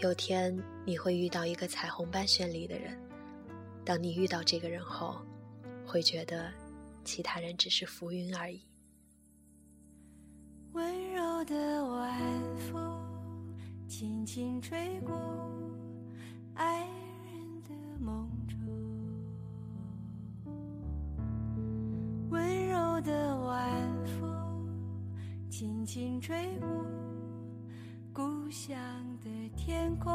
有天你会遇到一个彩虹般绚丽的人，当你遇到这个人后，会觉得其他人只是浮云而已。温柔的晚风轻轻吹过爱人的梦中，温柔的晚风轻轻吹过故乡的。天空。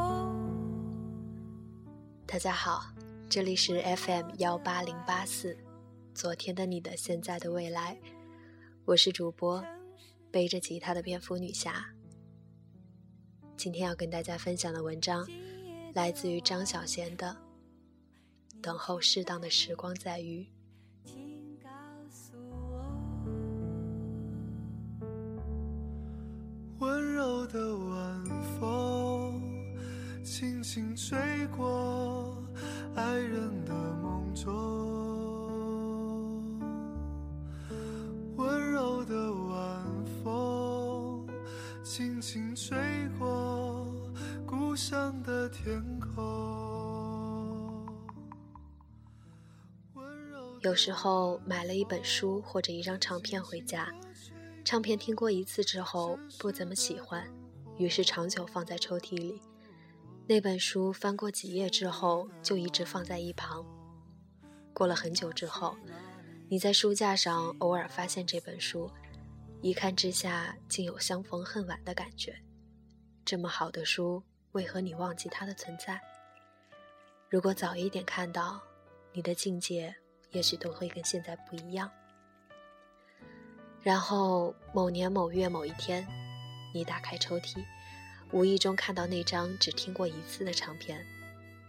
大家好，这里是 FM 幺八零八四，昨天的你的现在的未来，我是主播背着吉他的蝙蝠女侠。今天要跟大家分享的文章来自于张小娴的《等候适当的时光再遇》。的晚风。轻轻吹过爱人的梦中，温柔的晚风，轻轻吹过故乡的天空。有时候买了一本书或者一张唱片回家，唱片听过一次之后不怎么喜欢，于是长久放在抽屉里。那本书翻过几页之后，就一直放在一旁。过了很久之后，你在书架上偶尔发现这本书，一看之下竟有相逢恨晚的感觉。这么好的书，为何你忘记它的存在？如果早一点看到，你的境界也许都会跟现在不一样。然后某年某月某一天，你打开抽屉。无意中看到那张只听过一次的唱片，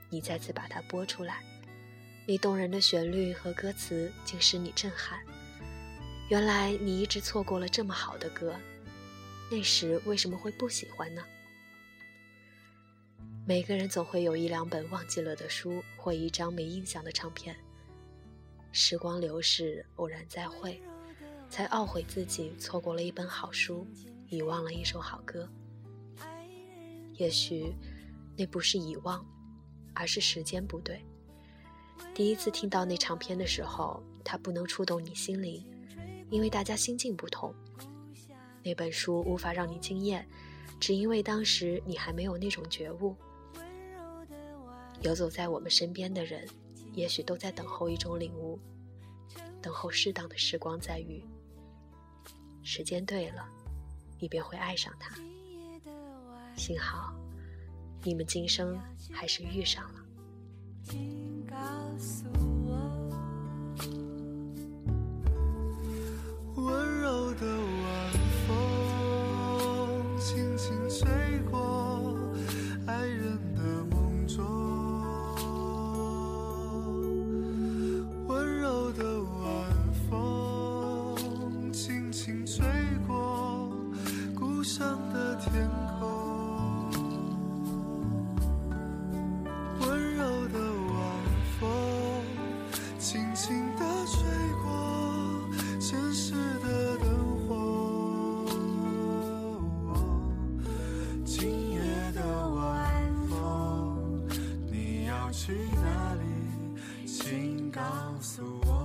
你再次把它播出来，那动人的旋律和歌词竟使你震撼。原来你一直错过了这么好的歌，那时为什么会不喜欢呢？每个人总会有一两本忘记了的书，或一张没印象的唱片。时光流逝，偶然再会，才懊悔自己错过了一本好书，遗忘了一首好歌。也许，那不是遗忘，而是时间不对。第一次听到那唱片的时候，它不能触动你心灵，因为大家心境不同。那本书无法让你惊艳，只因为当时你还没有那种觉悟。游走在我们身边的人，也许都在等候一种领悟，等候适当的时光再遇。时间对了，你便会爱上他。幸好，你们今生还是遇上了。请告诉我，so warm.